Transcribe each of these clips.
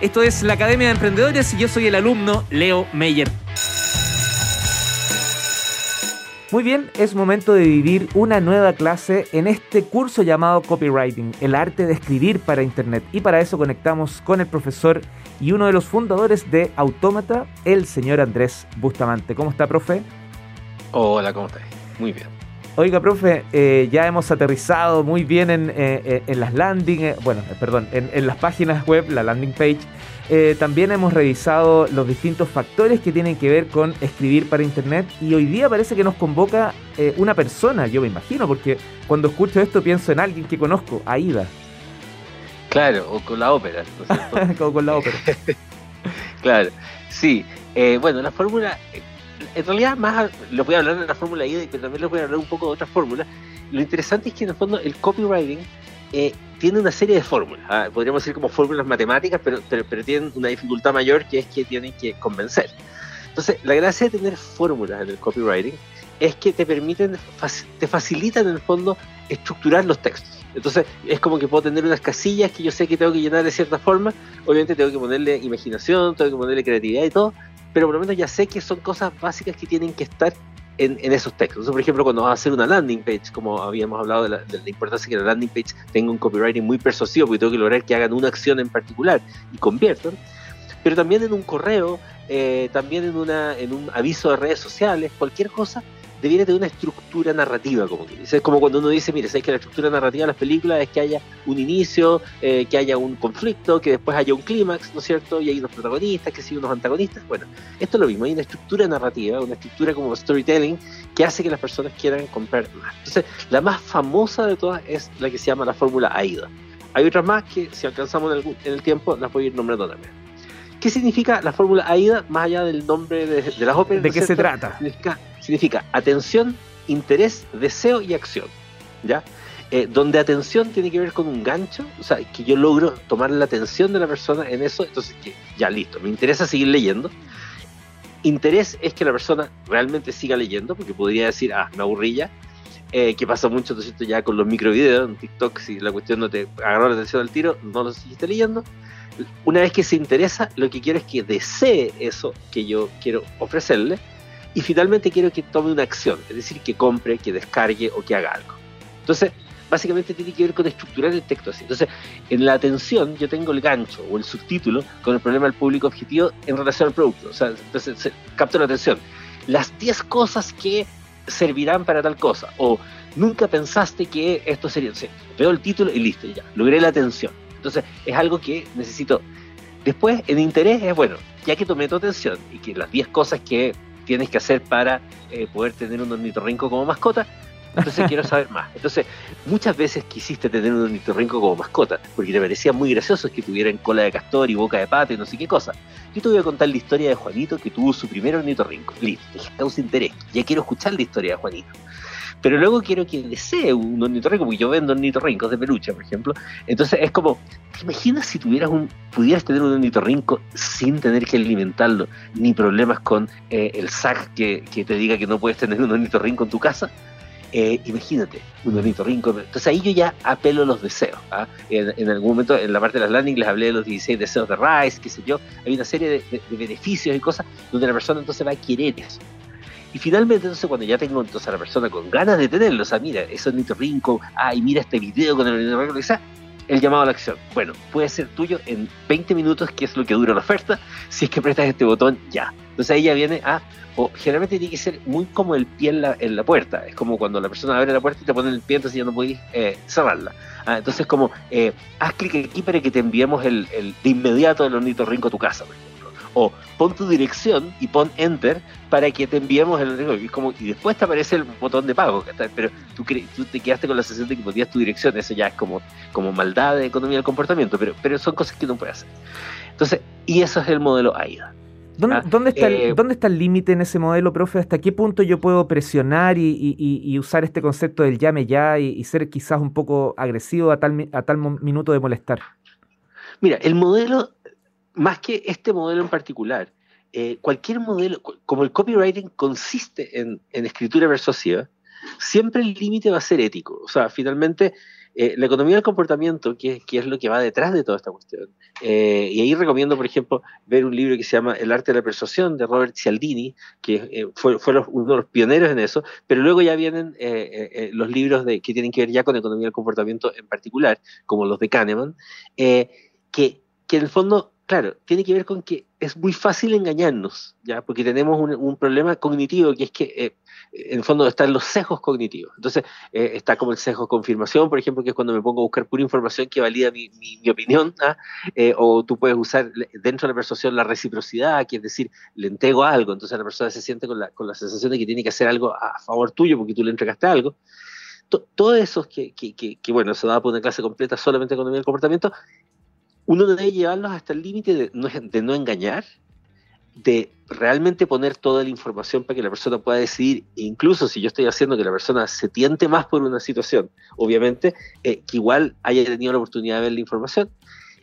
Esto es la Academia de Emprendedores y yo soy el alumno Leo Meyer. Muy bien, es momento de vivir una nueva clase en este curso llamado Copywriting, el arte de escribir para Internet. Y para eso conectamos con el profesor y uno de los fundadores de Autómata, el señor Andrés Bustamante. ¿Cómo está, profe? Hola, ¿cómo estás? Muy bien. Oiga, profe, eh, ya hemos aterrizado muy bien en, eh, eh, las landing, bueno, perdón, en, las páginas web, la landing page. también hemos revisado los distintos factores que tienen que ver con escribir para Internet y hoy día parece que nos convoca una persona, yo me imagino, porque cuando escucho esto pienso en alguien que conozco, Aida. Claro, o con la ópera. Como con la ópera. claro, sí. bueno, la fórmula en realidad más les voy a hablar de la fórmula I, pero también les voy a hablar un poco de otras fórmulas. Lo interesante es que en el fondo el copywriting eh, tiene una serie de fórmulas, ¿ah? podríamos decir como fórmulas matemáticas, pero, pero, tienen una dificultad mayor que es que tienen que convencer. Entonces, la gracia de tener fórmulas en el copywriting es que te permiten, te facilitan en el fondo estructurar los textos. Entonces, es como que puedo tener unas casillas que yo sé que tengo que llenar de cierta forma. Obviamente tengo que ponerle imaginación, tengo que ponerle creatividad y todo, pero por lo menos ya sé que son cosas básicas que tienen que estar en, esos textos. por ejemplo, cuando vas a hacer una landing page, como habíamos hablado de la, importancia que la landing page tenga un copywriting muy persuasivo, porque tengo que lograr que hagan una acción en particular y conviertan, pero también en un correo, eh, también en, en un aviso de redes sociales, cualquier cosa debiera tener una estructura narrativa, como que dice. Es como cuando uno dice, mire, sabes que la estructura narrativa de las películas es que haya un inicio, eh, que haya un conflicto, que después haya un clímax, ¿no es cierto? Y hay unos protagonistas, que siguen unos antagonistas. Bueno, esto es lo mismo, hay una estructura narrativa, una estructura como storytelling, que hace que las personas quieran comprar más. Entonces, la más famosa de todas es la que se llama la fórmula AIDA. Hay otras más que, si alcanzamos en el, en el tiempo, las voy a ir nombrando también. ¿Qué significa la fórmula AIDA más allá del nombre de, las óperas? ¿De qué se trata? Significa atención, interés, deseo y acción. ¿Ya? Eh, donde atención tiene que ver con un gancho, o sea, que yo logro tomar la atención de la persona en eso, entonces ya listo, me interesa seguir leyendo. Interés es que la persona realmente siga leyendo, porque podría decir, ah, me aburrilla, eh, que pasa mucho ¿no cierto? ya con los microvideos en TikTok, si la cuestión no te agarró la atención al tiro, no lo seguiste leyendo. Una vez que se interesa, lo que quiero es que desee eso que yo quiero ofrecerle y finalmente quiero que tome una acción, es decir, que compre, que descargue o que haga algo. Entonces, básicamente tiene que ver con estructurar el texto así. Entonces, en la atención yo tengo el gancho o el subtítulo con el problema del público objetivo en relación al producto. O sea, entonces capto la atención. Las 10 cosas que servirán para tal cosa. O nunca pensaste que esto sería. veo el título y listo, ya. Logré la atención. Entonces, es algo que necesito. Después, en interés es bueno, ya que tomé tu atención y que las 10 cosas que tienes que hacer para eh, poder tener un ornitorrinco como mascota. Entonces quiero saber más. Entonces, muchas veces quisiste tener un ornitorrinco como mascota, porque te parecía muy gracioso que tuvieran cola de castor y boca de pato y no sé qué cosa. Yo te voy a contar la historia de Juanito que tuvo su primer ornitorrinco. Listo, causa interés. Ya quiero escuchar la historia de Juanito pero luego quiero que desee un ornitorrinco, porque yo vendo ornitorrincos de peluche, por ejemplo. Entonces es como, ¿te imaginas si tuvieras un, pudieras tener un ornitorrinco sin tener que alimentarlo, ni problemas con eh, el SAC que, que, te diga que no puedes tener un ornitorrinco en tu casa? Eh, imagínate, un ornitorrinco. Entonces ahí yo ya apelo a los deseos. ¿ah? En, algún momento, en la parte de las landing, les hablé de los 16 deseos de Rice, qué sé yo. Hay una serie de, de beneficios y cosas donde la persona entonces va a querer eso. Y finalmente, entonces, cuando ya tengo entonces a la persona con ganas de tenerlo, o sea, mira, eso es rinco, ay, mira este video con el ornitorrinco, sea, el llamado a la acción. Bueno, puede ser tuyo en 20 minutos, que es lo que dura la oferta, si es que prestas este botón ya. Entonces ahí ya viene a, o generalmente tiene que ser muy como el pie en la, en la puerta, es como cuando la persona abre la puerta y te pone el pie, entonces ya no podéis eh, cerrarla. Ah, entonces como, eh, haz clic aquí para que te enviemos el, el de inmediato el ornitorrinco a tu casa, o pon tu dirección y pon enter para que te enviemos el y, como, y después te aparece el botón de pago, pero tú, tú te quedaste con la sensación de que ponías tu dirección, eso ya es como, como maldad de economía del comportamiento, pero, pero son cosas que no puedes hacer. Entonces, y eso es el modelo AIDA. ¿Dónde, ¿dónde, está, el, eh, ¿Dónde está el límite en ese modelo, profe? ¿Hasta qué punto yo puedo presionar y, y, usar este concepto del llame ya y, ser quizás un poco agresivo a tal, a tal minuto de molestar? Mira, el modelo más que este modelo en particular, eh, cualquier modelo, como el copywriting consiste en, escritura persuasiva, siempre el límite va a ser ético. O sea, finalmente eh, la economía del comportamiento, que, que, es lo que va detrás de toda esta cuestión. Eh, y ahí recomiendo, por ejemplo, ver un libro que se llama El arte de la persuasión de Robert Cialdini, que eh, fue, fue uno de los pioneros en eso, pero luego ya vienen los libros de, que tienen que ver ya con economía del comportamiento en particular, como los de Kahneman, que, que en el fondo claro, tiene que ver con que es muy fácil engañarnos, ¿ya? Porque tenemos un, problema cognitivo que es que, eh, en fondo, están los sesgos cognitivos. Entonces, eh, está como el sesgo confirmación, por ejemplo, que es cuando me pongo a buscar pura información que valida mi, opinión, ¿ah? eh, o tú puedes usar dentro de la persuasión la reciprocidad, que es decir, le entrego algo, entonces la persona se siente con la, con la sensación de que tiene que hacer algo a favor tuyo porque tú le entregaste algo. todo eso que, que, que, que, bueno, se da por una clase completa solamente de economía del comportamiento, uno debe llevarlos hasta el límite de no, engañar, de realmente poner toda la información para que la persona pueda decidir, incluso si yo estoy haciendo que la persona se tiente más por una situación, obviamente, eh, que igual haya tenido la oportunidad de ver la información,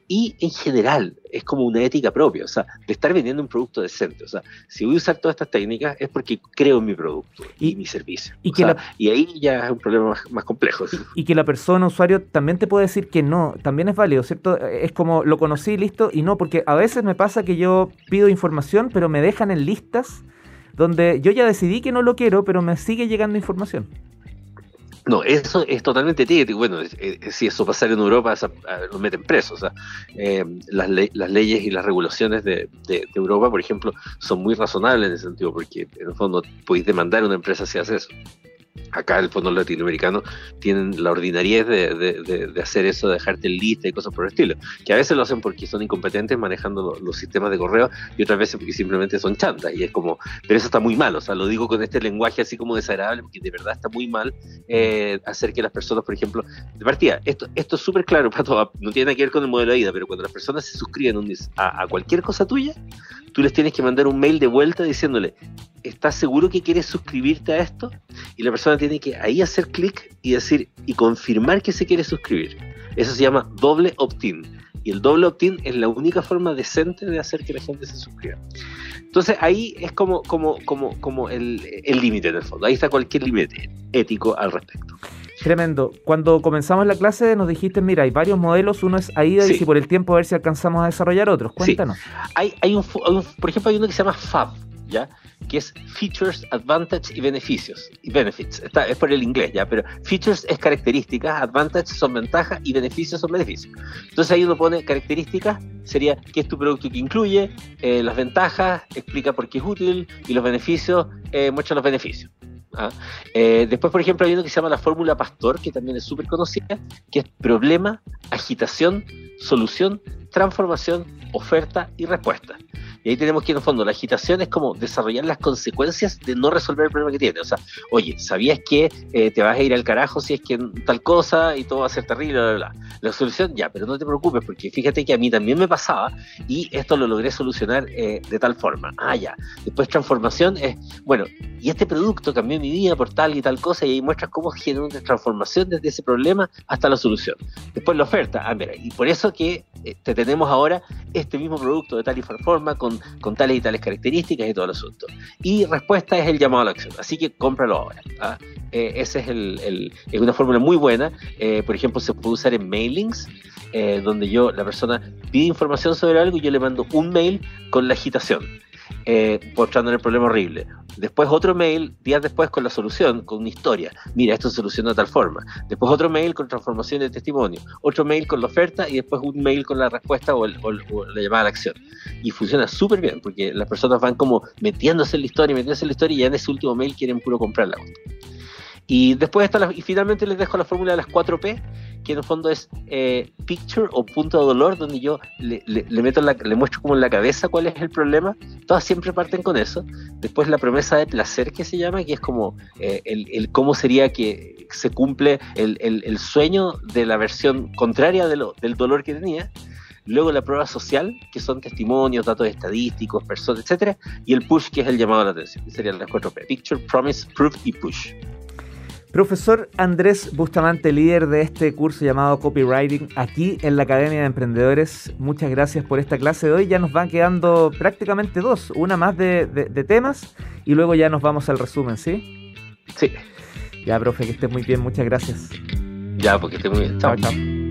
y en general es como una ética propia, o sea, de estar vendiendo un producto decente. O sea, si voy a usar todas estas técnicas es porque creo en mi producto y, mi servicio. Y, y ahí ya es un problema más, complejo. Y, que la persona, usuario, también te puede decir que no, también es válido, ¿cierto? Es como lo conocí, listo, y no, porque a veces me pasa que yo pido información, pero me dejan en listas donde yo ya decidí que no lo quiero, pero me sigue llegando información. No, eso es totalmente ético. Bueno, si eso pasa en Europa, lo meten presos. O sea, eh, las, las, leyes y las regulaciones de, de, Europa, por ejemplo, son muy razonables en ese sentido, porque en el fondo podéis demandar a una empresa si hace eso acá el fondo latinoamericano tienen la ordinariedad de, hacer eso, de dejarte en lista y cosas por el estilo, que a veces lo hacen porque son incompetentes manejando los sistemas de correo y otras veces porque simplemente son chantas y es como, pero eso está muy mal, o sea, lo digo con este lenguaje así como desagradable porque de verdad está muy mal eh, hacer que las personas, por ejemplo, de partida, esto, esto es súper claro, todo no tiene que ver con el modelo de vida, pero cuando las personas se suscriben a cualquier cosa tuya, tú les tienes que mandar un mail de vuelta diciéndole, ¿estás seguro que quieres suscribirte a esto? Y la persona tiene que ahí hacer clic y decir y confirmar que se quiere suscribir. Eso se llama doble opt-in. Y el doble opt-in es la única forma decente de hacer que la gente se suscriba. Entonces ahí es como, como, como, como el límite en el fondo. Ahí está cualquier límite ético al respecto. Tremendo. Cuando comenzamos la clase nos dijiste, mira, hay varios modelos, uno es AIDA y si por el tiempo a ver si alcanzamos a desarrollar otros. Cuéntanos. Hay, hay, un, por ejemplo, hay uno que se llama FAB, ¿ya? que es Features, Advantage y Beneficios. Y Benefits, está, es por el inglés, ¿ya? Pero Features es características, Advantage son ventajas y Beneficios son beneficios. Entonces ahí uno pone características, sería qué es tu producto que incluye, eh, las ventajas, explica por qué es útil y los beneficios, eh, muestra los beneficios. ¿ah? Eh, después, por ejemplo, hay uno que se llama la fórmula Pastor, que también es súper conocida, que es problema, agitación, solución, transformación, oferta y respuesta. Y ahí tenemos que, en el fondo, la agitación es como desarrollar las consecuencias de no resolver el problema que tiene. O sea, oye, ¿sabías que eh, te vas a ir al carajo si es que tal cosa y todo va a ser terrible? Bla, bla, La solución, ya, pero no te preocupes, porque fíjate que a mí también me pasaba y esto lo logré solucionar eh, de tal forma. Ah, ya. Después, transformación es, bueno, y este producto cambió mi vida por tal y tal cosa, y ahí muestras cómo genera una transformación desde ese problema hasta la solución. Después, la oferta. Ah, mira, y por eso que eh, te tenemos ahora este mismo producto de tal y forma con con, tales y tales características y todo el asunto. Y respuesta es el llamado a la acción, así que cómpralo ahora. ¿ah? Eh, ese es, el, es una fórmula muy buena, por ejemplo, se puede usar en mailings, eh, donde yo, la persona pide información sobre algo y yo le mando un mail con la agitación eh, el problema horrible. Después otro mail, días después con la solución, con una historia. Mira, esto se soluciona de tal forma. Después otro mail con transformación de testimonio. Otro mail con la oferta y después un mail con la respuesta o, la llamada a la acción. Y funciona súper bien porque las personas van como metiéndose en la historia, metiéndose en la historia y ya en ese último mail quieren puro comprarla. Y después está y finalmente les dejo la fórmula de las 4P, que en el fondo es eh, picture o punto de dolor, donde yo le, meto le muestro como en la cabeza cuál es el problema. Todas siempre parten con eso. Después la promesa de placer que se llama, que es como eh, el, cómo sería que se cumple el, sueño de la versión contraria de lo, del dolor que tenía. Luego la prueba social, que son testimonios, datos estadísticos, personas, etcétera, y el push, que es el llamado a la atención, serían las cuatro P: Picture, Promise, Proof y Push. Profesor Andrés Bustamante, líder de este curso llamado Copywriting, aquí en la Academia de Emprendedores. Muchas gracias por esta clase de hoy. Ya nos van quedando prácticamente dos, una más de, temas y luego ya nos vamos al resumen, ¿sí? Sí. Ya, profe, que esté muy bien. Muchas gracias. Ya, porque esté muy bien. Chao, chao.